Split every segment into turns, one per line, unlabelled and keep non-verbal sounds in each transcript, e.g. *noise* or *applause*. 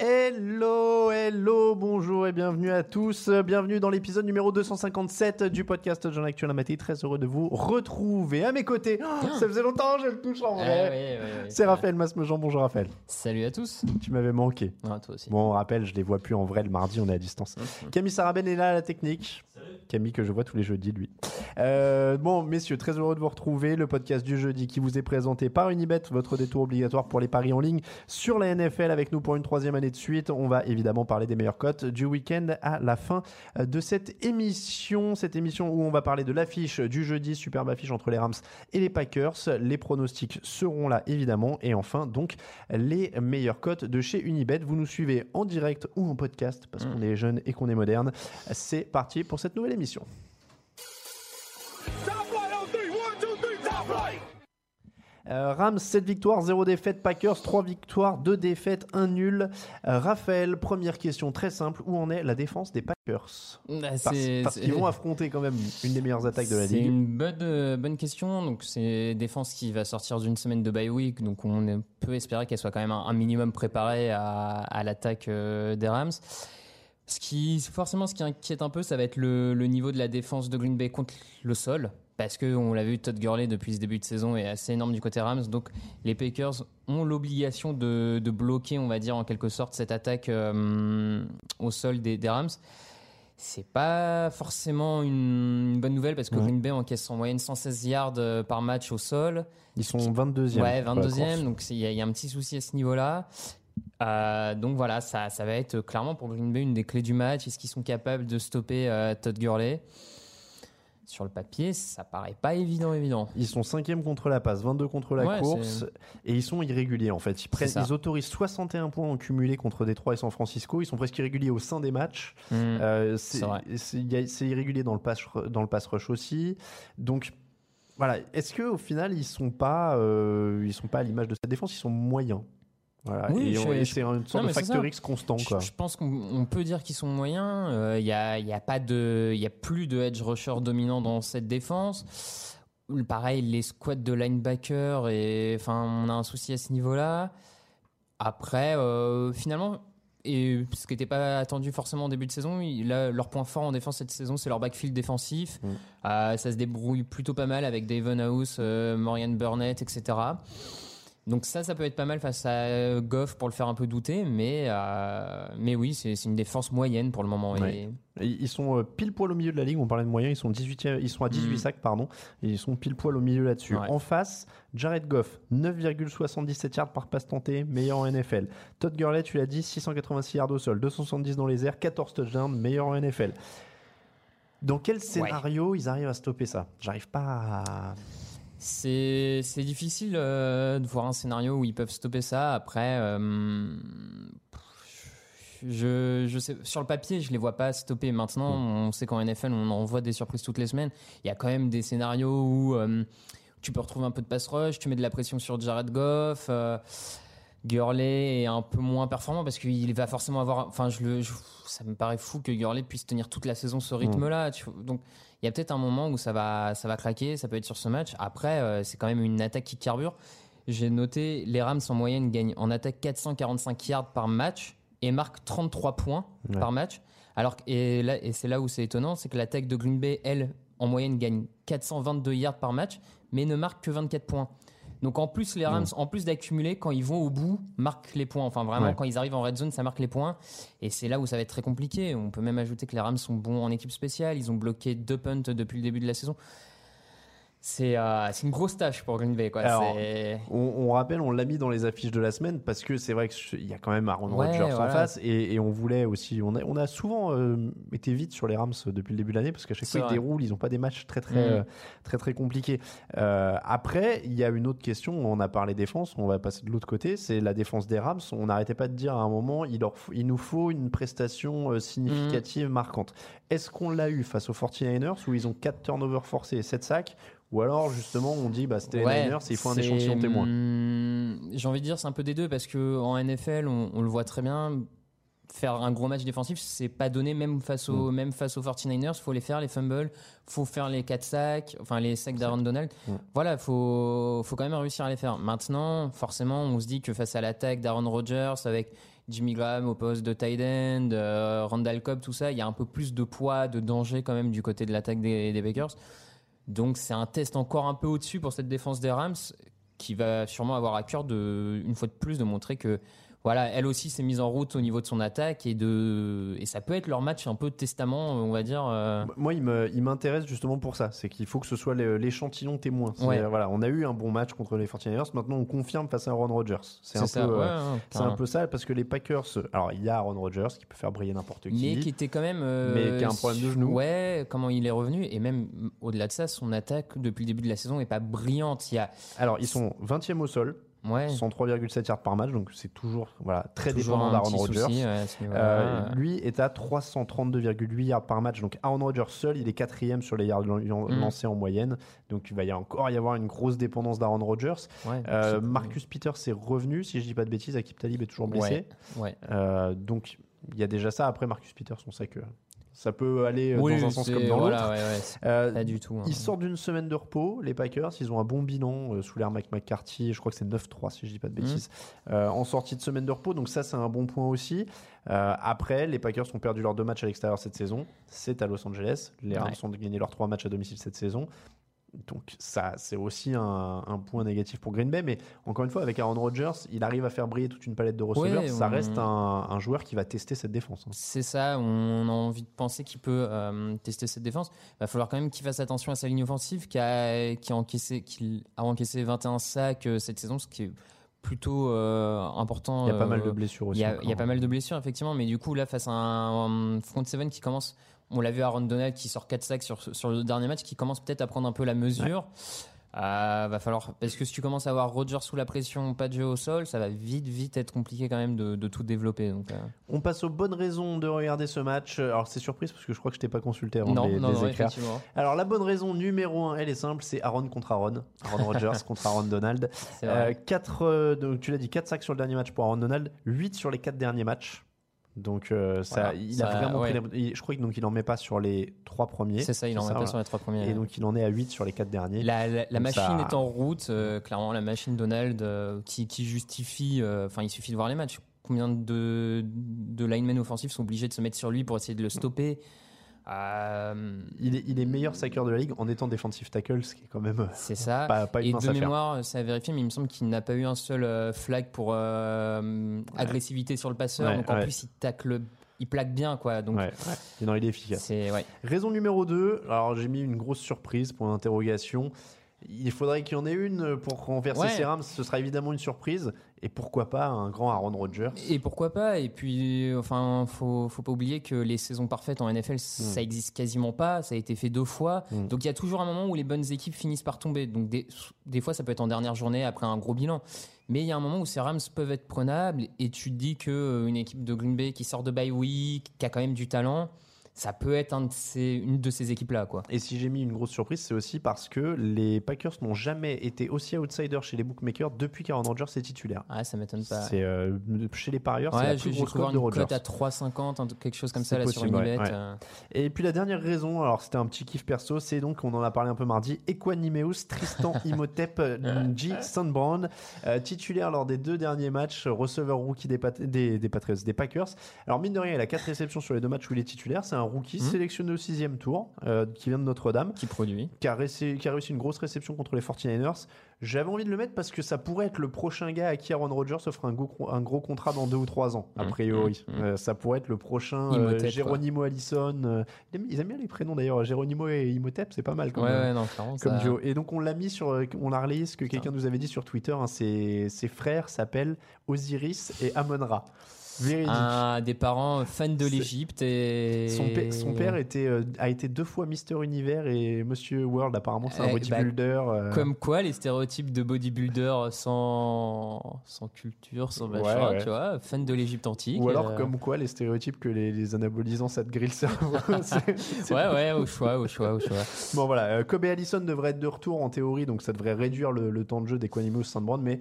Hello, hello, bonjour et bienvenue à tous. Bienvenue dans l'épisode numéro 257 du podcast Jean Actuel Maté. Très heureux de vous retrouver à mes côtés. Oh, ça faisait longtemps, je le touche en vrai.
Ah oui, oui, oui,
C'est Raphaël Masmejean. Bonjour Raphaël.
Salut à tous.
Tu m'avais manqué.
Ah, toi aussi.
Bon, on rappelle, je les vois plus en vrai le mardi, on est à distance. Camille Sarabel est là à la technique. Camille que je vois tous les jeudis, lui. Euh, bon, messieurs, très heureux de vous retrouver. Le podcast du jeudi qui vous est présenté par Unibet, votre détour obligatoire pour les paris en ligne sur la NFL avec nous pour une troisième année de suite. On va évidemment parler des meilleures cotes du week-end à la fin de cette émission. Cette émission où on va parler de l'affiche du jeudi, superbe affiche entre les Rams et les Packers. Les pronostics seront là évidemment. Et enfin, donc, les meilleures cotes de chez Unibet. Vous nous suivez en direct ou en podcast parce qu'on est jeune et qu'on est moderne. C'est parti pour cette nouvelle émission. Euh, Rams 7 victoires, 0 défaite, Packers 3 victoires, 2 défaites, 1 nul. Euh, Raphaël, première question très simple, où en est la défense des Packers
Bah,
Parce,
c'est-
parce
c'est-
qu'ils vont affronter quand même une des meilleures attaques de la
C'est
ligue.
une bonne, euh, bonne question. Donc, c'est une défense qui va sortir d'une semaine de bye week. Donc, on peut espérer qu'elle soit quand même un, un minimum préparée à, à l'attaque des Rams. Ce qui, forcément, ce qui inquiète un peu, ça va être le, le niveau de la défense de Green Bay contre le sol. Parce que, on l'a vu, Todd Gurley, depuis ce début de saison, est assez énorme du côté Rams. Donc, les Packers ont l'obligation de, de bloquer, on va dire, en quelque sorte, cette attaque euh, au sol des, des Rams. C'est pas forcément une, une bonne nouvelle parce que
Ouais.
Green Bay encaisse en moyenne 116 yards euh, par match au sol.
Ils sont 22e.
Ouais,
pour la
22e,
course.
donc y, il y a un petit souci à ce niveau-là. Euh, donc voilà, ça, ça va être clairement pour Green Bay une des clés du match. Est-ce qu'ils sont capables de stopper euh, Todd Gurley? Sur le papier, ça paraît pas évident, évident.
Ils sont 5e contre la passe, 22 contre la
Ouais,
course, et ils sont irréguliers en fait. Ils, prennent, ils autorisent 61 points en cumulé contre Détroit et San Francisco. Ils sont presque irréguliers au sein des matchs.
Hmm.
Euh, c'est irrégulier dans le pass dans le pass rush aussi. Donc voilà, est-ce que au final ils sont pas euh, ils sont pas à l'image de cette défense, ils sont moyens. Voilà,
Oui,
et, on- c'est une sorte
Non,
de
mais c'est
facteur. X constant
Je,
quoi.
je pense qu'on on peut dire qu'ils sont moyens. Euh, Il y, a, il y a pas de, il y a plus de edge rusher dominant dans cette défense. Pareil, les squads de linebacker et enfin, on a un souci à ce niveau-là. Après, euh, finalement, et ce qui n'était pas attendu forcément au début de saison, là, leur point fort en défense cette saison, c'est leur backfield défensif.
Mm.
Euh, ça se débrouille plutôt pas mal avec Davon House, euh, Morgan Burnett, etc. Donc ça, ça peut être pas mal face à euh, Goff pour le faire un peu douter, mais, euh, mais oui, c'est une défense moyenne pour le moment. Et-
Ouais. Et Ils sont euh, pile poil au milieu de la ligue. On parlait de moyens. Ils sont 18 ils sont à 18
Mm.
sacs pardon. Et ils sont pile poil au milieu là-dessus.
Ouais.
En face, Jared Goff, 9,77 yards par passe tenté, meilleur en NFL. Todd Gurley, tu l'as dit, 686 yards au sol, 270 dans les airs, 14 touchdowns, meilleur en NFL. Dans quel scénario ils arrivent à stopper ça? J'arrive pas à.
C'est difficile euh, de voir un scénario où ils peuvent stopper ça. Après, euh, je, je sais, sur le papier, je les vois pas stopper. Maintenant, on sait qu'en NFL, on en voit des surprises toutes les semaines. Il y a quand même des scénarios où euh, tu peux retrouver un peu de pass rush, tu mets de la pression sur Jared Goff. Gurley est un peu moins performant parce qu'il va forcément avoir. Enfin, je le, je- ça me paraît fou que Gurley puisse tenir toute la saison ce rythme-là. Donc, il y a peut-être un moment où ça va, ça va craquer. Ça peut être sur ce match. Après, euh, c'est quand même une attaque qui carbure. J'ai noté les Rams en moyenne gagnent en attaque 445 yards par match et marquent 33 points
Ouais.
par match. Alors et là, et c'est là où c'est étonnant, c'est que l'attaque de Green Bay, elle, en moyenne gagne 422 yards par match, mais ne marque que 24 points. Donc en plus, les Rams, en plus d'accumuler, quand ils vont au bout, marquent les points. Enfin vraiment,
Ouais.
quand ils arrivent en red zone, ça marque les points. Et c'est là où ça va être très compliqué. On peut même ajouter que les Rams sont bons en équipe spéciale. Ils ont bloqué deux punts depuis le début de la saison. C'est euh, c'est une grosse tâche pour Green Bay. Quoi.
Alors, On, on rappelle, on l'a mis dans les affiches de la semaine parce que c'est vrai qu'il y a quand même Aaron
Ouais,
Rodgers en
voilà.
face et, et on voulait aussi. On a, on a souvent euh, été vite sur les Rams depuis le début de l'année parce qu'à chaque fois ils
vrai.
déroulent, ils n'ont pas des matchs très très
Mm.
euh, très très compliqués. Après, il y a une autre question. On a parlé défense, on va passer de l'autre côté. C'est la défense des Rams. On n'arrêtait pas de dire à un moment, il, leur faut- il nous faut une prestation significative, marquante. Est-ce qu'on l'a eu face aux 49ers où ils ont 4 turnovers forcés et 7 sacs ou alors justement on dit bah c'était les
Ouais,
Niners et il faut un échantillon témoin.
hum, J'ai envie de dire c'est un peu des deux parce que en NFL on, on le voit très bien. Faire un gros match défensif, c'est pas donné même face aux même face aux 49ers. Faut les faire les fumbles, faut faire les 4 sacs, enfin les sacs d'Aaron Donald. Voilà, faut faut quand même réussir à les faire. Maintenant, forcément, on se dit que face à l'attaque d'Aaron Rodgers avec Jimmy Graham au poste de tight end, euh, Randall Cobb, tout ça, il y a un peu plus de poids, de danger quand même du côté de l'attaque des, des Bakers. Donc c'est un test encore un peu au-dessus pour cette défense des Rams qui va sûrement avoir à cœur une fois de plus de montrer que voilà, elle aussi s'est mise en route au niveau de son attaque et de et ça peut être leur match un peu de testament, on va dire. euh,
Moi, il m'intéresse justement pour ça. C'est qu'il faut que ce soit l'échantillon témoin.
Ouais.
Voilà, on a eu un bon match contre les 49ers. Maintenant, on confirme face à Aaron Rodgers. C'est un,
ça,
peu,
ouais,
euh,
ouais,
c'est un peu ça parce que les Packers. Alors, il y a Aaron Rodgers qui peut faire briller n'importe qui.
mais qui était quand même euh,
Mais qui a un problème de genou.
Ouais, comment il est revenu et même au-delà de ça, son attaque depuis le début de la saison est pas brillante. Il y a
Alors, ils sont 20e au sol,
ouais,
103,7 yards par match, donc c'est toujours voilà, très
toujours
dépendant d'Aaron Rodgers.
souci, ouais.
Euh, lui est à 332,8 yards par match. Donc Aaron Rodgers seul, il est quatrième sur les yards
Mm.
lancés en moyenne. Donc il va y encore y avoir une grosse dépendance d'Aaron Rodgers.
Ouais,
Euh, Marcus Peters est revenu, si je dis pas de bêtises. Akip Talib est toujours blessé. Euh, donc il y a déjà ça. Après Marcus Peters, on sait que ça peut aller euh,
Oui,
dans un sens comme dans
voilà,
l'autre.
ouais,
Euh,
pas du tout. hein.
ils sortent d'une semaine de repos, les Packers. Ils ont un bon bilan euh, sous l'ère Mike McCarthy. Je crois que c'est 9-3, si je dis pas de
Mhm.
bêtises, en sortie de semaine de repos. Donc, ça, c'est un bon point aussi. Après, les Packers ont perdu leurs deux matchs à l'extérieur cette saison. C'est à Los Angeles. Les Rams
Ouais.
ont gagné leurs trois matchs à domicile cette saison. Donc, ça, c'est aussi un, un point négatif pour Green Bay. Mais encore une fois, avec Aaron Rodgers, il arrive à faire briller toute une palette de receveurs.
Ouais,
ça
on-
reste un, un joueur qui va tester cette défense. hein.
C'est ça, on a envie de penser qu'il peut euh, tester cette défense. Il va falloir quand même qu'il fasse attention à sa ligne offensive qui a, qui a, encaissé, qui a encaissé 21 sacs euh, cette saison, ce qui est plutôt euh, important.
Il y a pas mal de blessures
Il
aussi.
y, a,
encore.
il y a pas mal de blessures, effectivement, mais du coup, là, face à un, un front seven qui commence, on l'a vu Aaron Donald qui sort 4 sacs sur, sur le dernier match, qui commence peut-être à prendre un peu la mesure. Euh, va falloir parce que si tu commences à avoir Roger sous la pression, pas de jeu au sol, ça va vite vite être compliqué quand même de, de tout développer. Donc, euh,
On passe aux bonnes raisons de regarder ce match. Alors, c'est surprise parce que je crois que je t'ai pas consulté avant
non,
de les,
non,
les
non, effectivement.
Alors la bonne raison numéro un, elle est simple, c'est Aaron contre Aaron. Aaron Rodgers *laughs* contre Aaron Donald. Euh, euh, donc, tu l'as dit, 4 sacs sur le dernier match pour Aaron Donald, 8 sur les 4 derniers matchs. Donc euh, ça,
Voilà,
il
ça,
a vraiment
ouais.
pris il- Je crois que donc il en met pas sur les 3 premiers.
C'est ça, il en met pas
voilà.
sur les trois premiers.
Et donc il en est à 8 sur les 4 derniers.
la, la- la machine
ça-
est en route, euh, clairement, la machine Donald euh, qui, qui justifie. Enfin, il suffit de voir les matchs. Combien de, de linemen offensifs sont obligés de se mettre sur lui pour essayer de le stopper? Euh,
Il, est, il est meilleur saqueur de la ligue en étant defensive tackle, ce qui est quand même euh,
C'est ça.
pas, pas une
Et de mémoire, c'est à vérifier, mais il me semble qu'il n'a pas eu un seul euh, flag pour euh, agressivité sur le passeur.
Ouais,
donc en
ouais.
plus, il tacle, il plaque bien, quoi. Donc
Ouais, ouais. Non, il est efficace.
c'est ouais.
Raison numéro 2, alors j'ai mis une grosse surprise pour l'interrogation. Il faudrait qu'il y en ait une pour renverser
Ouais.
ces Rams, ce sera évidemment une surprise. Et pourquoi pas un grand Aaron Rodgers?
Et pourquoi pas? Et puis, enfin, faut, faut pas oublier que les saisons parfaites en NFL, ça existe quasiment pas. Ça a été fait deux fois.
Mm.
Donc, il y a toujours un moment où les bonnes équipes finissent par tomber. Donc, des, des fois, ça peut être en dernière journée après un gros bilan. Mais il y a un moment où ces Rams peuvent être prenables et tu te dis que euh, une équipe de Green Bay qui sort de bye week, qui a quand même du talent, ça peut être un de ces, une de ces équipes-là, quoi.
Et si j'ai mis une grosse surprise, c'est aussi parce que les Packers n'ont jamais été aussi outsiders chez les bookmakers depuis qu'Aaron Rodgers est titulaire.
Ah, ça m'étonne pas.
C'est euh, chez les parieurs, c'est
Ouais,
la
j'ai
plus grosse cote de Rodgers.
cote à 3,50, un truc- quelque chose comme
C'est
ça, là, sur une
ouais,
euh.
Et puis la dernière raison, alors c'était un petit kiff perso, c'est donc, on en a parlé un peu mardi, Equanimeus Tristan *laughs* Imhotep G. Sunbrown, euh, titulaire lors des deux derniers matchs, receveur rookie des, Pat- des, des Patriots, des Packers. Alors mine de rien, il a quatre réceptions sur les deux matchs où il est titulaire, c'est un rookie
Mhm.
sélectionné au sixième tour, euh, qui vient de Notre-Dame,
Qui produit.
qui a, réussi, qui a réussi une grosse réception contre les 49ers. J'avais envie de le mettre parce que ça pourrait être le prochain gars à qui Aaron Rodgers offre un gros, un gros contrat dans deux ou trois ans, a
Mhm.
priori.
Mhm.
Euh, ça pourrait être le prochain euh, Allison. euh, ils, aiment, bien les prénoms d'ailleurs, Geronimo et Imhotep, c'est pas mal quand
Ouais, non, clairement.
Comme
ça-
duo. Et donc on l'a mis sur, on a relayé ce que quelqu'un nous avait dit sur Twitter. hein, ses, ses frères s'appellent Osiris et Amon-Ra. Véridique.
Un des parents fans de l'Égypte et.
Son, père était, euh, a été deux fois Mister Univers et Monsieur World. Apparemment, c'est un
Eh,
bodybuilder. euh,
Comme quoi, les stéréotypes de bodybuilder sans, sans culture, sans machin,
ouais.
tu vois, fan de l'Égypte antique.
Ou alors,
euh,
comme quoi, les stéréotypes que les, les anabolisants, ça te grille le cerveau. *laughs*
Ouais, ouais, au choix, au choix, au choix.
Bon, voilà. Kobe Allison devrait être de retour en théorie, donc ça devrait réduire le, le temps de jeu d'Equanimous Sandbrand, mais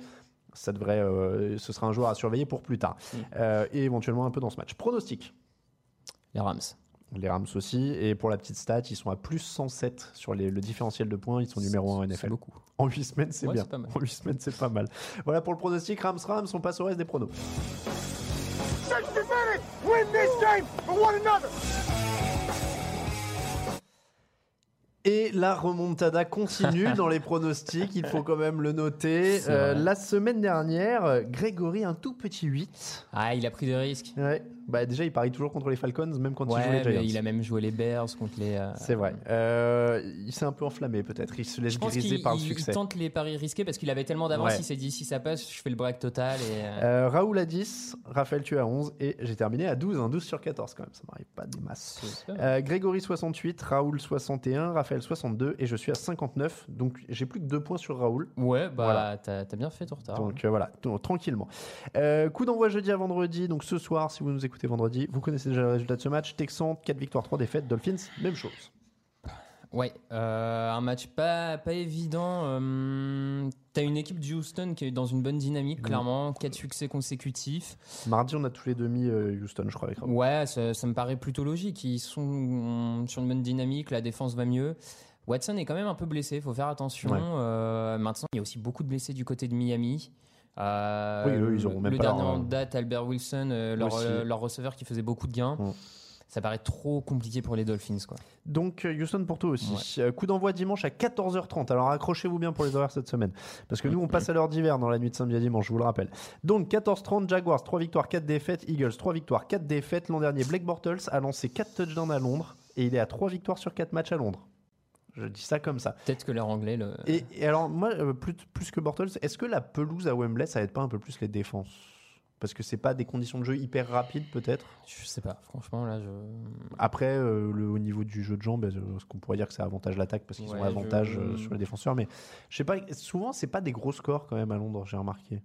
ça devrait, euh, ce sera un joueur à surveiller pour plus tard.
Mm.
Euh, et éventuellement un peu dans ce match. Pronostic.
Les Rams.
Les Rams aussi. Et pour la petite stat, ils sont à plus 107 sur les- le différentiel de points. Ils sont numéro 1 en NFL.
beaucoup.
En 8 semaines, c'est
Ouais,
bien.
c'est pas mal.
En 8 semaines, c'est pas mal. Voilà pour le pronostic. Rams, Rams, on passe au reste des pronos.
Win this game for one another.
Et la remontada continue *laughs* dans les pronostics, il faut quand même le noter. Euh, la semaine dernière, Grégory, un tout petit 8.
Ah, il a pris des risques.
Ouais. Bah, déjà, il parie toujours contre les Falcons, même quand il joue
Ouais,
les Giants.
mais il a même joué les Bears contre les. euh,
C'est vrai. Euh, il s'est un peu enflammé, peut-être. Il se laisse
Je pense
griser par le succès.
il tente les paris risqués parce qu'il avait tellement d'avance.
Ouais.
Il s'est dit si ça passe, je fais le break total. Et, euh,
Raoul à 10, Raphaël tu à 11 et j'ai terminé à 12, un 12 sur 14 quand même, ça m'arrive pas des masses. Grégory 68, Raoul 61, Raphaël 62 et je suis à 59, donc j'ai plus que 2 points sur Raoul.
Ouais, bah
Voilà.
t'as t'as bien fait ton retard.
Donc euh, voilà, donc, tranquillement. Coup d'envoi jeudi à vendredi, donc ce soir, si vous nous écoutez vendredi, vous connaissez déjà le résultat de ce match. Texans, 4 victoires, 3 défaites, Dolphins, même chose.
Ouais, euh, un match pas, pas évident. euh, T'as une équipe de Houston qui est dans une bonne
Mm.
dynamique, clairement. Quatre succès consécutifs.
Mardi, on a tous les demi euh, Houston, je crois, avec.
Ouais, ça, ça me paraît plutôt logique. Ils sont sur une bonne dynamique, la défense va mieux. Watson est quand même un peu blessé, faut faire attention.
Ouais.
Euh, maintenant, il y a aussi beaucoup de blessés du côté de Miami. Euh,
Oui, eux, ils auront même
le
pas
dernier
leur-
en date, Albert Wilson, euh, leur, euh, leur receveur qui faisait beaucoup de gains. Ça paraît trop compliqué pour les Dolphins. Quoi.
Donc euh, Houston pour toi aussi. Euh, coup d'envoi dimanche à 14h30. Alors accrochez-vous bien pour les horaires cette semaine. Parce que nous, on passe à l'heure d'hiver dans la nuit de samedi à dimanche, je vous le rappelle. Donc 14h30, Jaguars, 3 victoires, 4 défaites. Eagles, 3 victoires, 4 défaites. L'an dernier, Blake Bortles a lancé 4 touchdowns à Londres. Et il est à 3 victoires sur 4 matchs à Londres. Je dis ça comme ça.
Peut-être que leur anglais. Le...
Et, et alors, moi, euh, plus, plus que Bortles, est-ce que la pelouse à Wembley, ça aide pas un peu plus les défenses? Parce que c'est pas des conditions de jeu hyper rapides, peut-être?
Je sais pas, franchement, là, je.
Après, euh, le, au niveau du jeu de jambes, ce qu'on pourrait dire que ça avantage l'attaque parce qu'ils
Ouais,
ont avantage
je-
euh, sur les défenseurs? Mais je sais pas, souvent, c'est pas des gros scores quand même à Londres, j'ai remarqué.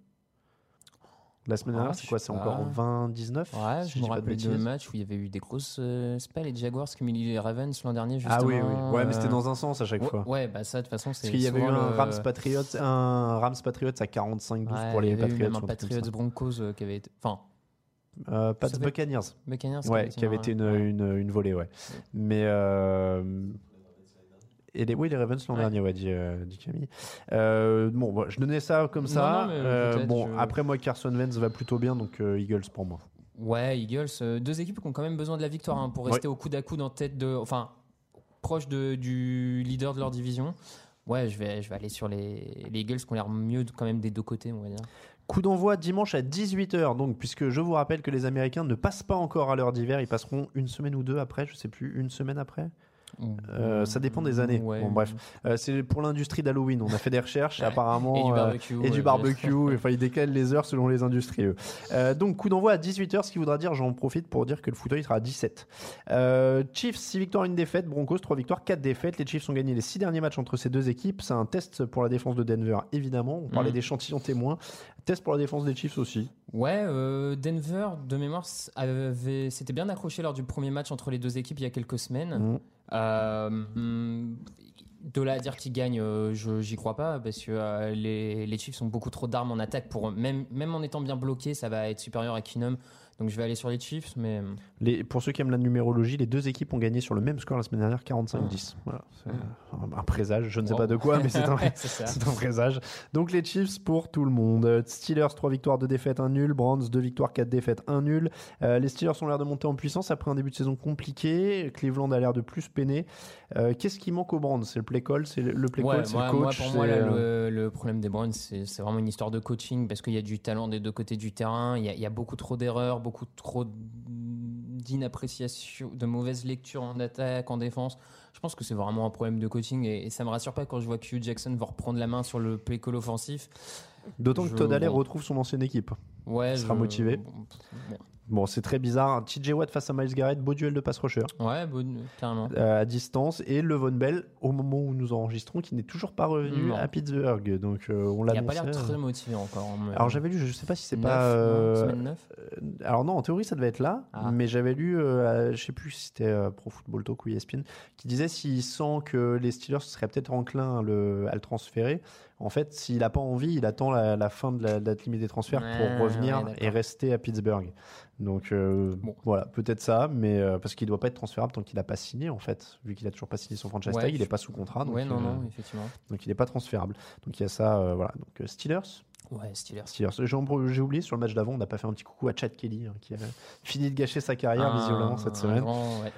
La semaine
Ah,
dernière, c'est quoi C'est encore 20-19
Ouais,
si
je me rappelle de matchs où il y avait eu des grosses. euh, c'est pas les Jaguars qui les Ravens l'an dernier, justement.
Ah oui, oui. Ouais, mais c'était
euh,
dans un sens à chaque
ouais,
fois.
Ouais, bah ça, de toute façon, c'est.
Parce qu'il y avait eu un Rams Patriots, un Rams Patriots à 45-12
Ouais,
pour
il y
les
avait eu
Patriots.
même un Patriots. Broncos euh, qui avait été. Enfin,
Euh, Pats Buccaneers.
Buccaneers
Ouais, qui avait été une, une, une volée, ouais. Mais. Et les, oui, les Ravens l'an
Ouais.
dernier, ouais, dit, euh, dit Camille. Euh, bon, bon, je donnais ça comme ça.
non,
Euh, bon,
je-
après, moi, Carson Wentz va plutôt bien, donc Eagles pour moi.
Ouais, Eagles, deux équipes qui ont quand même besoin de la victoire hein, pour rester au coude à coude en tête de. Enfin, proche de, du leader de leur division. Ouais, je vais, je vais aller sur les, les Eagles qui ont l'air mieux quand même des deux côtés, on va dire.
Coup d'envoi dimanche à 18h, donc, puisque je vous rappelle que les Américains ne passent pas encore à l'heure d'hiver, ils passeront une semaine ou deux après, je sais plus, une semaine après. Euh, ça dépend des années.
Ouais.
Bon, bref. Euh, c'est pour l'industrie d'Halloween. On a fait des recherches, et *laughs* apparemment.
Et du
euh,
barbecue.
et du
ouais,
barbecue. enfin, ils décalent les heures selon les industries. Euh, donc, coup d'envoi à 18h, ce qui voudra dire, j'en profite pour dire que le fauteuil sera à 17. Euh, Chiefs, 6 victoires, 1 défaite. Broncos, 3 victoires, 4 défaites. Les Chiefs ont gagné les 6 derniers matchs entre ces deux équipes. C'est un test pour la défense de Denver, évidemment. On parlait
Mhm.
d'échantillons témoins. Test pour la défense des Chiefs aussi.
Ouais, euh, Denver, de mémoire, avait, s'était bien accroché lors du premier match entre les deux équipes il y a quelques semaines.
Mhm.
De là à dire qu'ils gagnent, euh, j'y crois pas parce que euh, les, les Chiefs ont beaucoup trop d'armes en attaque pour même même en étant bien bloqués, ça va être supérieur à Keenum. Donc je vais aller sur les Chiefs, mais euh,
Les, pour ceux qui aiment la numérologie, les deux équipes ont gagné sur le même score la semaine dernière, 45-10. Voilà, c'est un- un présage, je ne sais
Wow.
pas de quoi, mais c'est un, *laughs* présage. Donc les Chiefs pour tout le monde. Steelers, 3 victoires, 2 défaites, 1 nul. Browns, 2 victoires, 4 défaites, 1 nul. Euh, les Steelers ont l'air de monter en puissance après un début de saison compliqué. Cleveland a l'air de plus peiner. Euh, Qu'est-ce qui manque aux Browns? C'est le play call, c'est le, le play
Ouais,
call, c'est
moi,
le
moi,
coach.
pour moi, là, le, le problème des Browns, c'est c'est vraiment une histoire de coaching parce qu'il y a du talent des deux côtés du terrain. Il y a, il y a beaucoup trop d'erreurs, beaucoup trop d'inappréciation, de mauvaise lecture en attaque, en défense. Je pense que c'est vraiment un problème de coaching et, et ça me rassure pas quand je vois que Hugh Jackson va reprendre la main sur le play offensif.
D'autant que Todd Alley
bon.
retrouve son ancienne équipe.
Ouais,
sera
je-
motivé.
bon,
c'est très bizarre. TJ Watt face à Miles Garrett, beau duel de pass rusher.
Ouais, bon, carrément.
euh, à distance et Levon Bell au moment où nous enregistrons qui n'est toujours pas revenu
Non.
à Pittsburgh donc euh, on l'a
Il a pas l'air très
euh.
motivé encore. hein, mais-
alors j'avais lu je sais pas si c'est pas euh,
semaine
alors non en théorie ça devait être là
Ah.
mais j'avais lu je sais plus si c'était Pro Football Talk ou ESPN qui disait s'il sent que les Steelers seraient peut-être enclins à le, à le transférer en fait s'il a pas envie il attend la, la fin de la date limite des transferts
Ouais,
pour revenir
ouais,
et rester à Pittsburgh donc euh,
Bon.
voilà peut-être ça mais euh, parce qu'il doit pas être transférable tant qu'il a pas signé en fait vu qu'il a toujours pas signé son franchise
Ouais,
tag il
je-
est pas sous contrat donc,
non,
euh,
non, effectivement.
donc il n'est pas transférable. Donc il y a ça, euh, voilà. Donc Steelers,
Ouais, Steelers.
Steelers. J'ai oublié sur le match d'avant, on n'a pas fait un petit coucou à Chad Kelly hein, qui a *laughs* fini de gâcher sa carrière
Un-
visiblement cette semaine.
grand, ouais.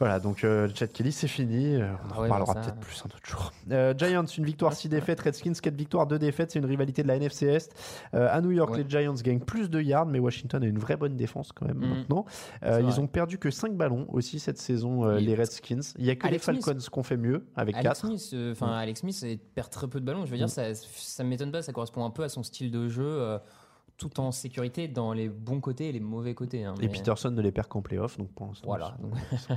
Voilà, donc euh, Chad Kelly c'est fini. Euh, on en
Ah ouais,
reparlera
bah
peut-être plus un autre jour. Euh, Giants une victoire, 6 défaites. Redskins 4 victoires, 2 défaites. C'est une rivalité de la NFC Est. Euh, à New York,
Ouais.
les Giants gagnent plus de yards, mais Washington a une vraie bonne défense quand même
Mhm.
maintenant. Ils ont perdu que 5 ballons aussi cette saison, les Redskins. Il y a que
Alex
les Falcons qui ont fait mieux avec
Alex
4.
Smith, enfin Alex Smith perd très peu de ballons. Je veux dire, ça, ça m'étonne pas. Ça correspond un peu à son style de jeu, tout en sécurité dans les bons côtés et les mauvais côtés. hein,
Et Peterson ne les perd qu'en playoff, donc pour l'instant,
Voilà.
sont-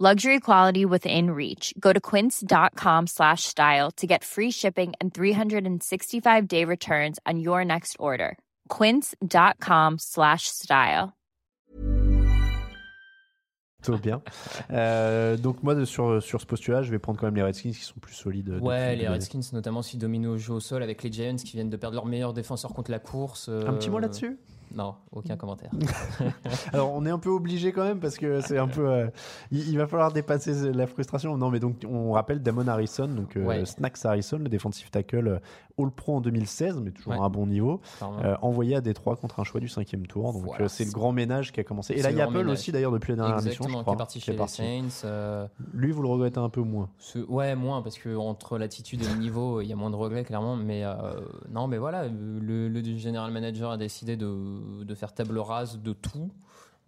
Luxury quality within reach. Go to quince.com slash style to get free shipping and 365 day returns on your next order. Quince.com slash style.
Plutôt bien. Euh, donc moi sur, sur ce postulat, je vais prendre quand même les Redskins qui sont plus solides. depuis
Ouais,
le
les. Redskins, notamment s'ils dominent au jeu au sol avec les Giants qui viennent de perdre leur meilleur défenseur contre la course.
Un petit mot
euh,
là-dessus?
Non, aucun commentaire. *laughs*
Alors on est un peu obligé quand même parce que c'est un peu. euh, il, il va falloir dépasser la frustration. Non mais donc on rappelle Damon Harrison, donc euh,
Ouais.
Snacks Harrison, le défensif tackle euh, All Pro en 2016, mais toujours
Ouais.
à un bon niveau, euh, envoyé à Détroit contre un choix du cinquième tour. Donc
Voilà,
c'est le grand ménage qui a commencé. Et là il y a Apple
ménage.
aussi d'ailleurs depuis la dernière émission, je
Exactement, qui
crois,
est parti chez
est
les. Saints.
Lui vous le regrettez un peu moins.
Ce- Ouais, moins, parce que entre l'attitude et le niveau, il y a moins de regrets, clairement. Mais non, mais voilà, le, le general manager a décidé de, de faire table rase de tout.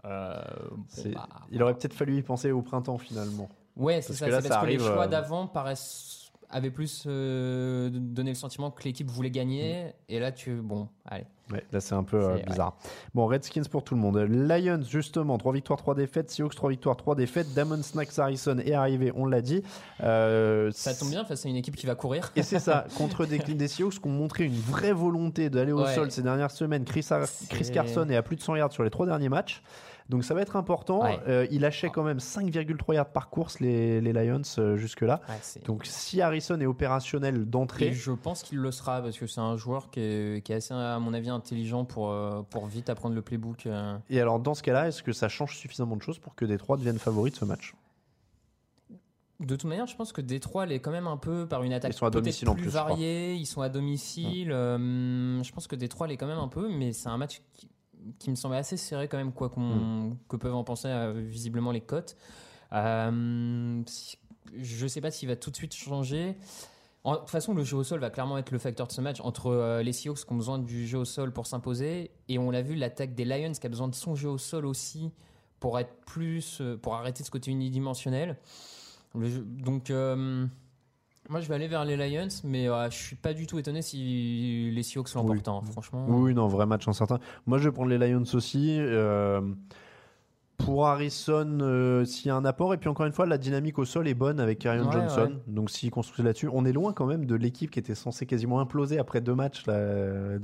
Euh, bon, bah,
Il aurait peut-être fallu y penser au printemps finalement.
Ouais, c'est
parce
ça.
que là,
C'est
ça
parce que les
arrive,
choix
euh,
d'avant paraissent avaient plus euh, donné le sentiment que l'équipe voulait gagner. Et là, tu bon, allez.
Ouais, là c'est un peu euh, bizarre. Bon, Redskins pour tout le monde. Lions, justement, 3 victoires, 3 défaites. Seahawks, 3 victoires, 3 défaites. Damon Snacks Harrison est arrivé, on l'a dit. Euh,
Ça tombe bien face à une équipe qui va courir.
Et c'est ça, *laughs* contre des, des Seahawks qui ont montré une vraie volonté d'aller au
Ouais.
sol ces dernières semaines. Chris, Chris Carson est à plus de 100 yards sur les trois derniers matchs. Donc ça va être important.
Ouais.
Euh, il lâchait quand même 5,3 yards par course les, les Lions euh, jusque-là.
Ouais,
Donc si Harrison est opérationnel d'entrée,
Et je pense qu'il le sera parce que c'est un joueur qui est, qui est assez, à mon avis, intelligent pour, euh, pour vite apprendre le playbook.
et alors dans ce cas-là, est-ce que ça change suffisamment de choses pour que Détroit devienne favori de ce match?
De toute manière, je pense que Détroit elle est quand même un peu par une attaque
Ils sont à
peut-être
domicile en
plus,
plus,
variée. Ils sont à domicile. euh, je pense que Détroit elle est quand même un peu, mais c'est un match qui, qui me semble assez serré quand même, quoi qu'on
Mm.
que peuvent en penser euh, visiblement les cotes. Euh, je sais pas s'il va tout de suite changer. En- De toute façon, le jeu au sol va clairement être le facteur de ce match entre euh, les Seahawks qui ont besoin du jeu au sol pour s'imposer et on l'a vu l'attaque des Lions qui a besoin de son jeu au sol aussi pour être plus euh, pour arrêter ce côté unidimensionnel. Le jeu- donc moi je vais aller vers les Lions mais euh, je suis pas du tout étonné si les Seahawks l'emportent hein, franchement.
Oui, non, vrai match incertain. Moi, je vais prendre les Lions aussi. euh, pour Harrison, euh, s'il y a un apport. Et puis encore une fois, la dynamique au sol est bonne avec
Ouais,
Johnson.
ouais.
Donc s'il construit là-dessus, on est loin quand même de l'équipe qui était censée quasiment imploser après deux matchs là,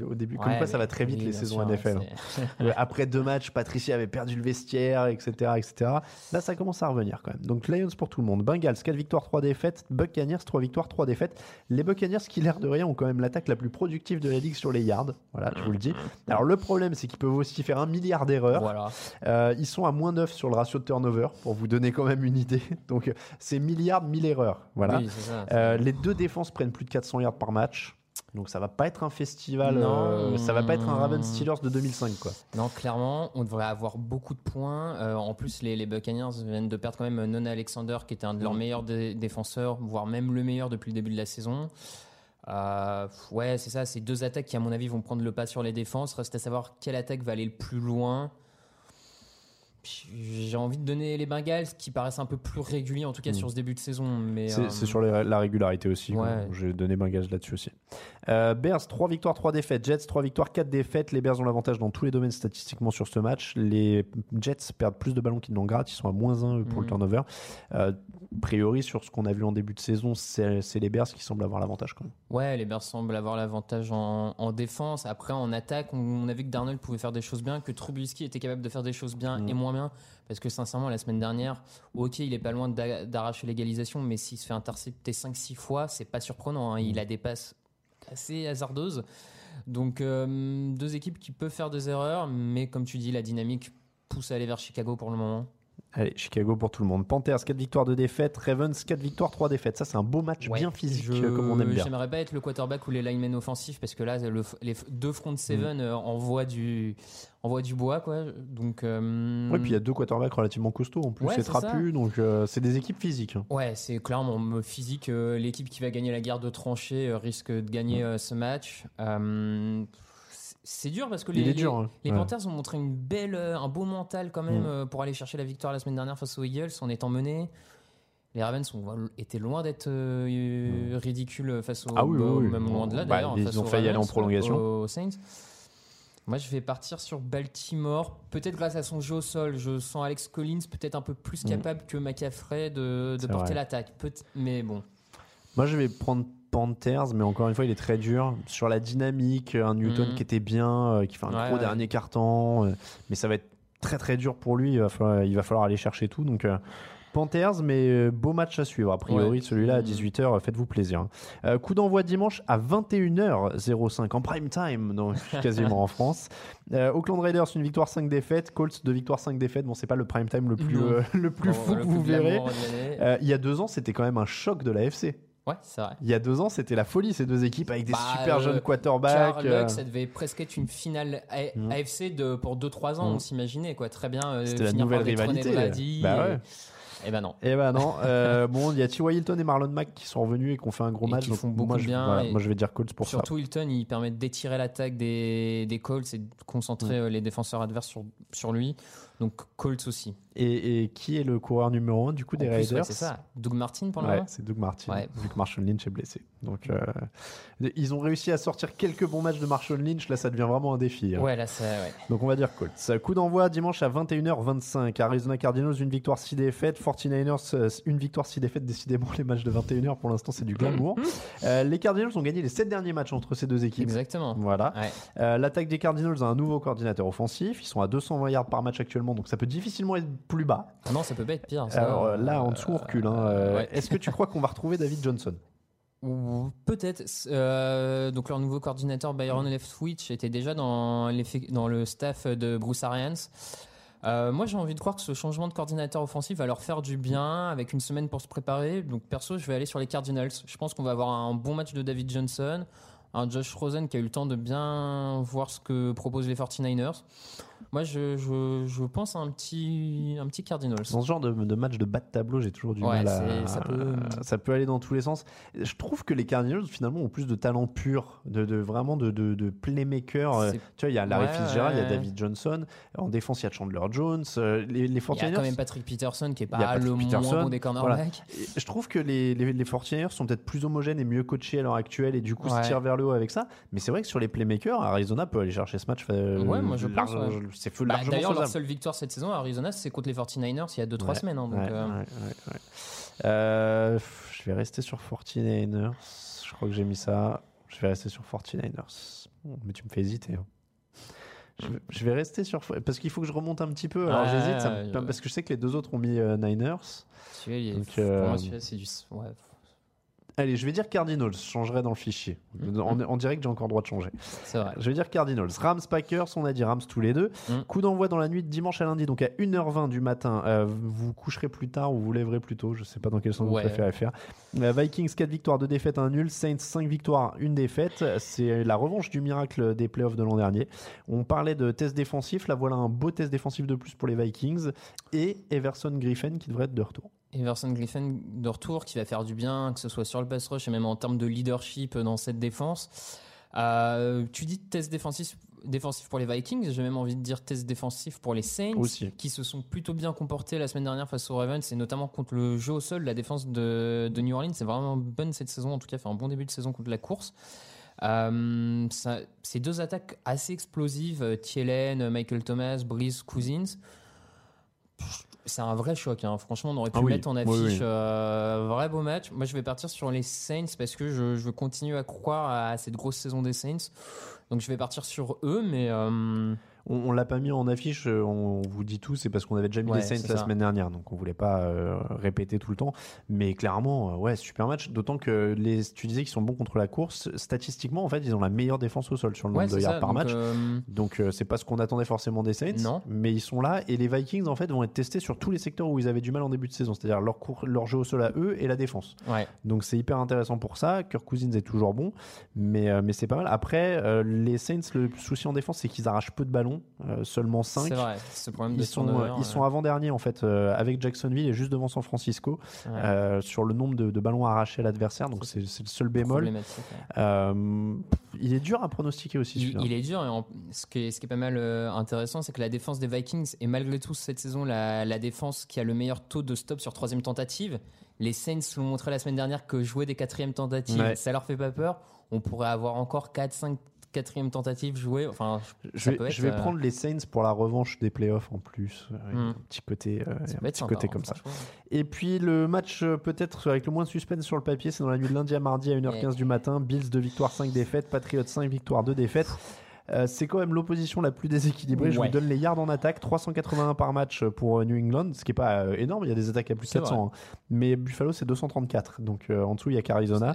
au début. Comme
Ouais,
quoi, ça va très vite
oui,
les saisons
sûr,
NFL.
c'est-
Euh, Après deux matchs, Patricia avait perdu le vestiaire, etc., etc. Là, ça commence à revenir quand même. Donc Lions pour tout le monde. Bengals, 4 victoires, 3 défaites. Buccaneers, 3 victoires, 3 défaites. Les Buccaneers, qui l'air de rien, ont quand même l'attaque la plus productive de la ligue sur les yards. Voilà, je vous le dis. Alors le problème, c'est qu'ils peuvent aussi faire un milliard d'erreurs.
Voilà.
Euh, ils sont à moins 9 sur le ratio de turnover, pour vous donner quand même une idée. *laughs* Donc c'est milliard, 1000 erreurs. Voilà.
Oui, c'est ça.
Euh, les deux défenses prennent plus de 400 yards par match. Donc ça va pas être un festival,
Non.
euh, ça va pas être un Ravens Steelers de 2005 quoi.
Non, clairement, on devrait avoir beaucoup de points. Euh, en plus, les, les Buccaneers viennent de perdre quand même Nona Alexander, qui était un de leurs meilleurs dé- défenseurs, voire même le meilleur depuis le début de la saison. Euh, ouais, c'est ça, c'est deux attaques qui, à mon avis, vont prendre le pas sur les défenses. Reste à savoir quelle attaque va aller le plus loin. J'ai envie de donner les Bengals qui paraissent un peu plus réguliers, en tout cas
Mm.
sur ce début de saison. Mais
C'est
euh,
c'est sur les- la régularité aussi.
Ouais.
J'ai donné Bengals là-dessus aussi. Euh, Bears, 3 victoires, 3 défaites. Jets, 3 victoires, 4 défaites. Les Bears ont l'avantage dans tous les domaines statistiquement sur ce match. Les Jets perdent plus de ballons qu'ils n'en grattent. Ils sont à moins 1 pour le
Mhm.
turnover. Euh, a priori, sur ce qu'on a vu en début de saison, c'est c'est les Bears qui semblent avoir l'avantage quand même.
Ouais, les Bears semblent avoir l'avantage en, en défense. Après, en attaque, on, on a vu que Darnold pouvait faire des choses bien, que Trubisky était capable de faire des choses bien
Mm.
et moins Parce que sincèrement, la semaine dernière, ok, il est pas loin d'a- d'arracher l'égalisation, mais s'il se fait intercepter 5-6 fois, c'est pas surprenant. hein. Il a des passes assez hasardeuses. Donc, euh, deux équipes qui peuvent faire des erreurs, mais comme tu dis, la dynamique pousse à aller vers Chicago pour le moment.
Allez, Chicago pour tout le monde. Panthers, 4 victoires, 2 défaites. Ravens, 4 victoires, 3 défaites. Ça, c'est un beau match
Ouais.
bien physique,
Je-
euh, comme on aime bien.
J'aimerais pas être le quarterback ou les linemen offensifs parce que là, le- les deux front seven euh, envoient du, envoient du bois, quoi. Donc. euh,
Ouais, puis il y a deux quarterbacks relativement costauds en plus.
Ouais,
c'est trapu, donc euh, c'est des équipes physiques. hein.
Ouais, c'est clairement me- physique. euh, L'équipe qui va gagner la guerre de tranchées risque de gagner euh, ce match. Euh, c'est- dur parce que les,
dur. hein.
les
Ouais.
Panthers ont montré une belle, euh, un beau mental quand même
Mm.
euh, pour aller chercher la victoire la semaine dernière face aux Eagles en étant menés. Les Ravens ont été loin d'être euh, ridicules face aux
Ah oui, oui, oui.
même loin de là
Bah,
d'ailleurs.
ils ont failli aller en prolongation.
Aux Saints. Moi, je vais partir sur Baltimore, peut-être grâce à son jeu au sol. Je sens Alex Collins peut-être un peu plus
Mm.
capable que McCaffrey de, de porter l'attaque. Mais bon,
Moi, je vais prendre Panthers, mais encore une fois, il est très dur. Sur la dynamique, un Newton
Mhm.
qui était bien, euh, qui fait un
Ouais,
gros
ouais.
dernier carton. euh, mais ça va être très très dur pour lui. Il va falloir, il va falloir aller chercher tout. Donc. euh, Panthers, mais euh, beau match à suivre. A priori,
Ouais.
celui-là à
Mhm.
18h, faites-vous plaisir. Euh, coup d'envoi dimanche à 21h05 en prime time, donc *laughs* quasiment en France. Euh, Oakland Raiders, une victoire, 5 défaites. Colts, deux victoires, 5 défaites. Bon, c'est pas le prime time le plus, euh, *laughs* le plus
bon,
fou
le
que
plus
vous verrez. Euh, il y a deux ans, c'était quand même un choc de la FC.
Ouais, c'est vrai.
Il y a deux ans, c'était la folie, ces deux équipes avec des
Bah,
super
euh,
jeunes quarterbacks.
Charles
euh,
Luck, ça devait presque être une finale A-. AFC de, pour 2-3 ans,
Mhm.
on s'imaginait quoi. Très bien. euh,
C'était la nouvelle rivalité.
Brady,
Bah
et-. Eh ben non.
Eh ben non. *laughs* Euh, bon, il y a T.Y. Hilton et Marlon Mack qui sont revenus et qui ont fait un gros
Et
match.
qui font beaucoup
moi, je,
bien
voilà,
et-
moi, je vais dire Colts pour
Surtout Hilton, il permet d'étirer l'attaque des, des Colts et de concentrer euh, les défenseurs adverses sur, sur lui. Donc Colts aussi.
ça. Et, et qui est le coureur numéro 1 du coup des
plus, ouais,
Raiders
c'est ça. Doug Martin pour le
Ouais, c'est Doug Martin,
Ouais.
vu que Marshall Lynch est blessé. Donc, euh, ils ont réussi à sortir quelques bons matchs de Marshall Lynch. Là, ça devient vraiment un défi. hein.
Ouais, là. Ouais.
Donc on va dire Colts. Euh, Coup d'envoi dimanche à 21h25. Arizona Cardinals, une victoire, 6 défaites. 49ers, euh, une victoire, 6 défaites. Décidément, les matchs de 21h pour l'instant, c'est du glamour. *clears throat* Euh, les Cardinals ont gagné les 7 derniers matchs entre ces deux équipes.
Exactement.
Voilà. Euh, L'attaque des Cardinals a un nouveau coordinateur offensif. Ils sont à 220 yards par match actuellement, donc ça peut difficilement être plus bas.
Non, ça peut pas être pire. ça.
Alors euh, là, en dessous, on recule. hein. Euh,
ouais.
Est-ce que tu crois qu'on va retrouver David Johnson?
Peut-être. Euh, donc leur nouveau coordinateur Byron Leftwich était déjà dans, le staff de Bruce Arians. Euh, moi, j'ai envie de croire que ce changement de coordinateur offensif va leur faire du bien avec une semaine pour se préparer. Donc, perso, je vais aller sur les Cardinals. Je pense qu'on va avoir un bon match de David Johnson, un Josh Rosen qui a eu le temps de bien voir ce que proposent les 49ers. Moi, je, je, je pense à un petit, un petit Cardinals.
Dans ce genre de, de match de bas de tableau, j'ai toujours du
Ouais,
mal à.
ça peut-
ça peut aller dans tous les sens. Je trouve que les Cardinals, finalement, ont plus de talent pur, de, de- vraiment de, de, playmaker. Tu vois, il y a Larry
Ouais,
Fitzgerald, il y a. David Johnson. En défense, il y a Chandler Jones. Euh, Les,
Il y a
49ers.
quand même Patrick Peterson qui est pas le
Peterson,
moins bon des cornerbacks.
Je trouve que les, les, les 49ers sont peut-être plus homogènes et mieux coachés à l'heure actuelle et du coup se tirent vers le haut avec ça. Mais c'est vrai que sur les playmakers, Arizona peut aller chercher ce match euh,
Ouais, moi, je pense,
large-. C'est feu
Bah,
largement
D'ailleurs, leur seule victoire cette saison à Arizona, c'est contre les 49ers il y a 2-3
Ouais,
semaines. hein, donc,
ouais,
euh,
ouais. Euh, je vais rester sur 49ers. Je crois que j'ai mis ça. Je vais rester sur 49ers. Bon, Mais tu me fais hésiter. hein. Je vais, je vais rester sur. Parce qu'il faut que je remonte un petit peu. Alors j'hésite. me-. Parce que je sais que les deux autres ont mis euh, Niners.
est-
Donc,
pour
euh,
moi, celui-là, c'est du.
Allez, je vais dire Cardinals. Je changerai dans le fichier.
Mhm.
En, en direct, j'ai encore le droit de changer.
C'est vrai.
Je vais dire Cardinals. Rams, Packers, on a dit Rams tous les deux.
Mm.
Coup d'envoi dans la nuit de dimanche à lundi, donc à 1h20 du matin. Euh, vous coucherez plus tard ou vous lèverez plus tôt. Je sais pas dans quel sens
Ouais.
vous préférez faire. Euh, Vikings, 4 victoires, 2 défaites, 1 nul. Saints, 5 victoires, 1 défaite. C'est la revanche du miracle des playoffs de l'an dernier. On parlait de test défensif. Là, voilà un beau test défensif de plus pour les Vikings. Et Everson Griffin qui devrait être de retour.
Everson Griffin de retour qui va faire du bien, que ce soit sur le pass rush et même en termes de leadership dans cette défense. Euh, tu dis test défensif, défensif pour les Vikings, j'ai même envie de dire test défensif pour les Saints
Aussi.
qui se sont plutôt bien comportés la semaine dernière face aux Ravens et notamment contre le jeu au sol. La défense de, de New Orleans c'est vraiment bonne cette saison, en tout cas fait un bon début de saison contre la course. Euh, ça- ces deux attaques assez explosives, euh, Thielen, Michael Thomas, Breeze, Cousins, c'est un vrai choc. hein. Franchement, on aurait pu
Ah oui,
mettre en
oui,
affiche
oui.
euh, vrai beau match. Moi, je vais partir sur les Saints parce que je, je veux continuer à croire à cette grosse saison des Saints. Donc, je vais partir sur eux, mais euh,
On, on l'a pas mis en affiche, euh, on, vous dit tout, c'est parce qu'on avait déjà mis
Ouais,
les Saints la
ça.
semaine dernière, donc on voulait pas euh, répéter tout le temps. Mais clairement, euh, ouais, super match. D'autant que les, tu disais qu'ils sont bons contre la course. Statistiquement, en fait, ils ont la meilleure défense au sol sur le nombre
ouais,
de yards par
Donc,
match.
euh,
Donc euh, c'est pas ce qu'on attendait forcément des Saints,
Non.
mais ils sont là et les Vikings en fait vont être testés sur tous les secteurs où ils avaient du mal en début de saison, c'est-à-dire leur, jeu au sol à eux et la défense.
ouais.
Donc c'est hyper intéressant pour ça. Kirk Cousins est toujours bon, mais, mais c'est pas mal. Après, les Saints, le souci en défense, c'est qu'ils arrachent peu de ballons, euh, seulement 5.
C'est vrai. Ce problème de
Ils sont, ils sont avant-derniers en fait euh, avec Jacksonville et juste devant San Francisco
ouais,
euh, sur le nombre de, de ballons arrachés à l'adversaire. Donc c'est le seul bémol.
ouais.
Euh, il est dur à pronostiquer aussi.
Il,
celui-là.
il est dur et en- ce, qui est, ce qui est pas mal euh, intéressant, c'est que la défense des Vikings est malgré tout cette saison la, la défense qui a le meilleur taux de stop sur troisième tentative. Les Saints l'ont montré la semaine dernière que jouer des quatrièmes tentatives, ça leur fait pas peur. On pourrait avoir encore 4, 5 quatrièmes tentatives jouées. Enfin,
Je vais, je vais
euh,
prendre les Saints pour la revanche des playoffs en plus.
Hmm.
Un petit côté, euh, un petit
sympa,
côté
hein,
comme ça. Et puis le match euh, peut-être avec le moins de suspense sur le papier, c'est dans la nuit de lundi à mardi à 1h15 du matin. Bills 2 victoires, 5 défaites. Patriots 5 victoires, 2 défaites. Euh, c'est quand même l'opposition la plus déséquilibrée. Je
Ouais.
vous donne les yards en attaque 381 par match pour euh, New England, ce qui est pas euh, énorme. Il y a des attaques à plus de
C'est
400, hein. mais Buffalo c'est 234. Donc euh, en dessous il y a qu'Arizona.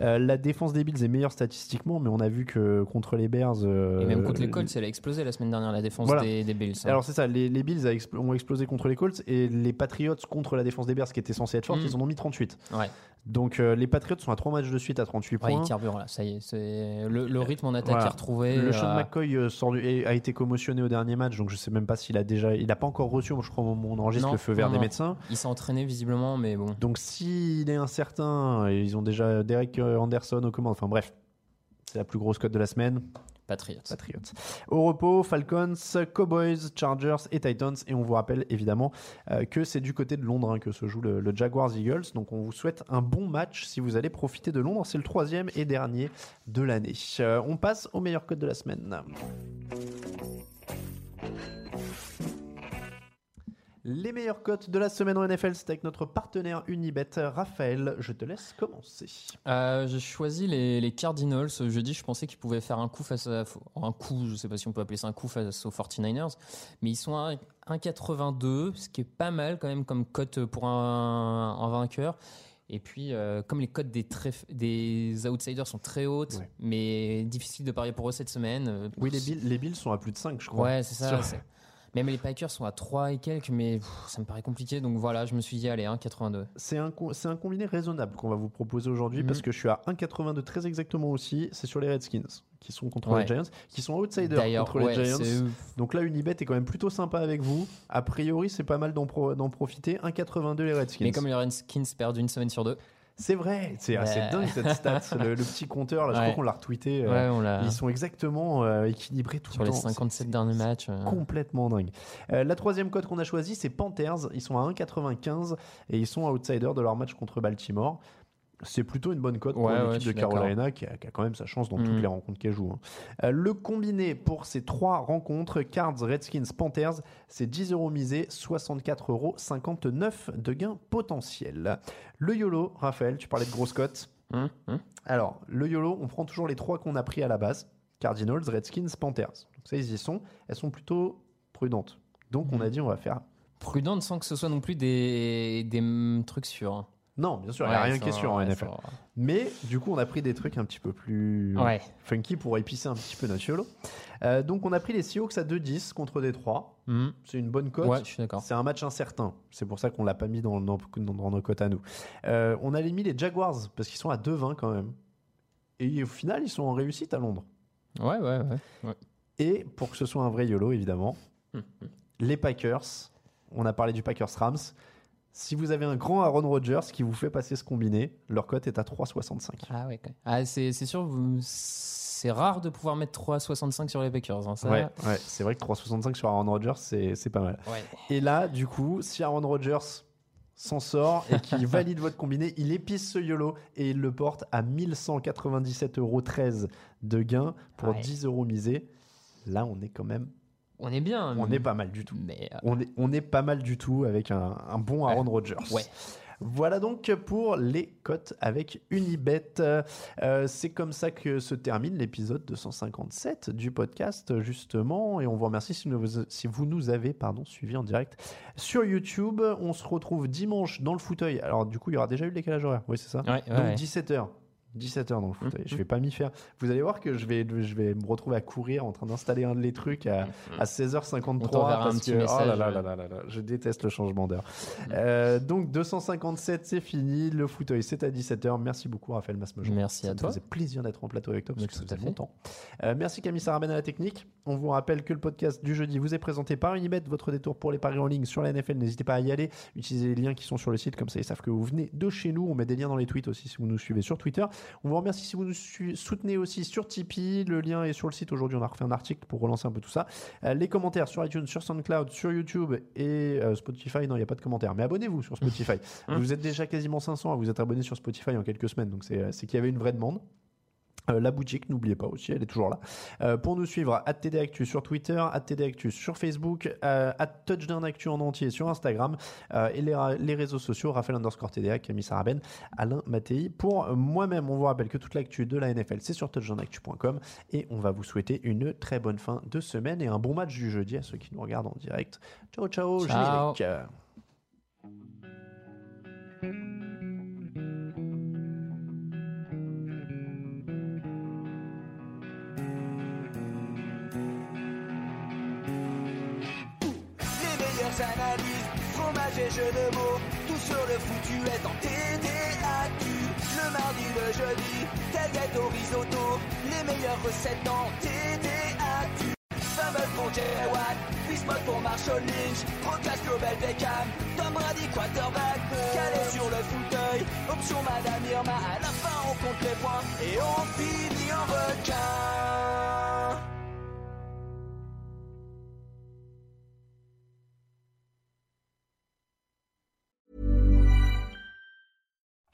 Euh, la défense des Bills est meilleure statistiquement, mais on a vu que contre les Bears. euh,
Et même contre les Colts, elle a explosé la semaine dernière, la défense
Voilà.
des, des Bills. hein.
Alors c'est ça, les, les Bills ont explosé contre les Colts et les Patriots contre la défense des Bears qui était censée être forte,
Mm.
ils en ont mis 38.
ouais.
Donc euh, les Patriots sont à 3 matchs de suite à 38
Ouais,
points.
il carbure là, ça y est. c'est- Le, le rythme en attaque
Voilà.
est retrouvé.
le Sean
euh,
McCoy euh, sort du- et a été commotionné au dernier match, donc je sais même pas s'il a déjà, il a pas encore reçu, je crois, au moment où on enregistre
Non,
le feu vert
non,
des
non.
médecins.
Il s'est entraîné visiblement, mais bon.
Donc s'il est incertain, ils ont déjà Derek euh, Anderson aux commandes. Enfin bref, c'est la plus grosse cote de la semaine.
Patriots.
Patriots. Au repos, Falcons, Cowboys, Chargers et Titans. Et on vous rappelle évidemment euh, que c'est du côté de Londres hein, que se joue le, Jaguars Eagles. Donc on vous souhaite un bon match si vous allez profiter de Londres. C'est le troisième et dernier de l'année. Euh, on passe au meilleur code de la semaine. Les meilleures cotes de la semaine en NFL, c'est avec notre partenaire Unibet. Raphaël, je te laisse commencer.
Euh, j'ai choisi les, les Cardinals. Jeudi, je pensais qu'ils pouvaient faire un coup face à. Un coup, je sais pas si on peut appeler ça un coup face aux 49ers. Mais ils sont à 1,82, ce qui est pas mal quand même comme cote pour un, un vainqueur. Et puis, euh, comme les cotes des, des outsiders sont très hautes,
Ouais.
mais difficile de parier pour eux cette semaine. euh,
Oui, les Bills, les Bills sont à plus de 5, je crois.
Ouais, c'est ça. Même les Packers sont à 3 et quelques, mais pff, ça me paraît compliqué. Donc voilà, je me suis dit, allez, 1,82.
C'est un, c'est un combiné raisonnable qu'on va vous proposer aujourd'hui parce que je suis à 1,82 très exactement aussi. C'est sur les Redskins qui sont contre
Ouais.
les Giants, qui sont outsiders contre
ouais,
les Giants.
c'est-
Donc là, Unibet est quand même plutôt sympa avec vous. A priori, c'est pas mal d'en, pro- d'en profiter. 1,82 les Redskins.
Mais comme les Redskins perdent une semaine sur deux,
C'est vrai, c'est assez
Ouais.
dingue cette stat. *laughs* le, le petit compteur, là, je
Ouais.
crois qu'on l'a retweeté. euh,
ouais, on l'a
Ils sont exactement euh, équilibrés tout
sur
le
les
temps.
57 derniers matchs. euh,
Complètement dingue. Euh, la troisième cote qu'on a choisie, c'est Panthers. Ils sont à 1,95 et ils sont outsiders de leur match contre Baltimore. C'est plutôt une bonne cote pour
Ouais,
l'équipe de. Carolina qui a, qui a quand même sa chance dans toutes
Mhm.
les rencontres qu'elle joue. hein. Euh, le combiné pour ces trois rencontres, Cards, Redskins, Panthers, c'est 10 euros misés, 64 euros 59 de gains potentiels. Le YOLO, Raphaël, tu parlais de grosse cote.
Hum, hum.
Alors, le YOLO, on prend toujours les trois qu'on a pris à la base Cardinals, Redskins, Panthers. Donc ça, ils y sont. Elles sont plutôt prudentes. Donc, on a dit, on va faire.
Prudente sans que ce soit non plus des, des mm, trucs sûrs.
Non, bien sûr, il n'y a rien qui est sûr en NFL. Mais du coup, on a pris des trucs un petit peu plus
Ouais.
funky pour épicer un petit peu notre YOLO. Euh, donc, on a pris les Seahawks à 2-10 contre Détroit.
Hum.
C'est une bonne cote.
Ouais.
C'est un match incertain. C'est pour ça qu'on l'a pas mis dans, dans- dans- nos cotes à nous. Euh, on allait mis les Jaguars parce qu'ils sont à 2-20 quand même. Et au final, ils sont en réussite à Londres.
Ouais, ouais, ouais. ouais.
Et pour que ce soit un vrai YOLO, évidemment,
Hum,
les Packers, on a parlé du Packers Rams. Si vous avez un grand Aaron Rodgers qui vous fait passer ce combiné, leur cote est à 3,65.
Ah ouais. Ah, c'est c'est sûr, vous- c'est rare de pouvoir mettre 3,65 sur les Packers. hein, ça.
Ouais, ouais, c'est vrai que 3,65 sur Aaron Rodgers, c'est c'est pas mal.
Ouais.
Et là, du coup, si Aaron Rodgers s'en sort et qu'il *laughs* valide votre combiné, il épice ce YOLO et il le porte à 1197,13 euros de gain pour
Ouais.
10 euros misés. Là, on est quand même,
On est bien.
on est pas mal du tout.
Mais euh,
On est, on est pas mal du tout avec un, un bon Aaron Rodgers.
ouais.
Voilà donc pour les cotes avec Unibet. Euh, c'est comme ça que se termine l'épisode 257 du podcast, justement. Et on vous remercie si, nous- si vous nous avez pardon, suivis en direct sur YouTube. On se retrouve dimanche dans le fauteuil. Alors, du coup, il y aura déjà eu le décalage horaire. Oui, c'est ça.
Ouais, ouais,
donc,
ouais.
17h. 17h dans le fauteuil.
Mhm.
Je vais pas m'y faire. Vous allez voir que je vais, je vais me retrouver à courir en train d'installer un de les trucs à, à 16h53.
On t'enverra un
parce que, oh là
message,
là là là là là, je déteste le changement d'heure. Euh, donc 257, c'est fini. Le fauteuil, c'est à 17h. Merci beaucoup, Raphaël Masmejean.
Merci
Ça
à toi.
faisait plaisir d'être en plateau avec toi parce que ça faisait longtemps. Euh, merci Camille Sarabène à la technique. On vous rappelle que le podcast du jeudi vous est présenté par Unibet, votre détour pour les paris en ligne sur la NFL. N'hésitez pas à y aller. Utilisez les liens qui sont sur le site, comme ça ils savent que vous venez de chez nous. On met des liens dans les tweets aussi si vous nous suivez sur Twitter. On vous remercie si vous nous soutenez aussi sur Tipeee. Le lien est sur le site. Aujourd'hui, on a refait un article pour relancer un peu tout ça. Euh, les commentaires sur iTunes, sur SoundCloud, sur YouTube et euh, Spotify. Non, il n'y a pas de commentaires. Mais abonnez-vous sur Spotify. *laughs* vous êtes déjà quasiment 500 à vous être abonné sur Spotify en quelques semaines. Donc, c'est c'est qu'il y avait une vraie demande. Euh, la boutique, n'oubliez pas aussi, elle est toujours là. Euh, pour nous suivre, at TDActu sur Twitter, at TDActu sur Facebook, euh, at Touchdown Actu en entier sur Instagram euh, et les, réseaux sociaux, Raphaël underscore TDA, Camille Sarabène, Alain Mattei. Pour euh, moi-même, on vous rappelle que toute l'actu de la NFL, c'est sur touchdownactu.com et on va vous souhaiter une très bonne fin de semaine et un bon match du jeudi à ceux qui nous regardent en direct. Ciao, ciao,
Ciao.
générique.
Meilleures analyses, fromage et jeux de mots, tout sur le foutu est en TDAQ. Le mardi, le jeudi, tailgate au risotto, les meilleures recettes en TDAQ. Fumble pour J.A. Watt, Bismuth pour Marshall Lynch, Rocas Global Beckham, Tom Brady quarterback, calé sur le fauteuil, option Madame Irma, à la fin on compte les points et on finit en requin.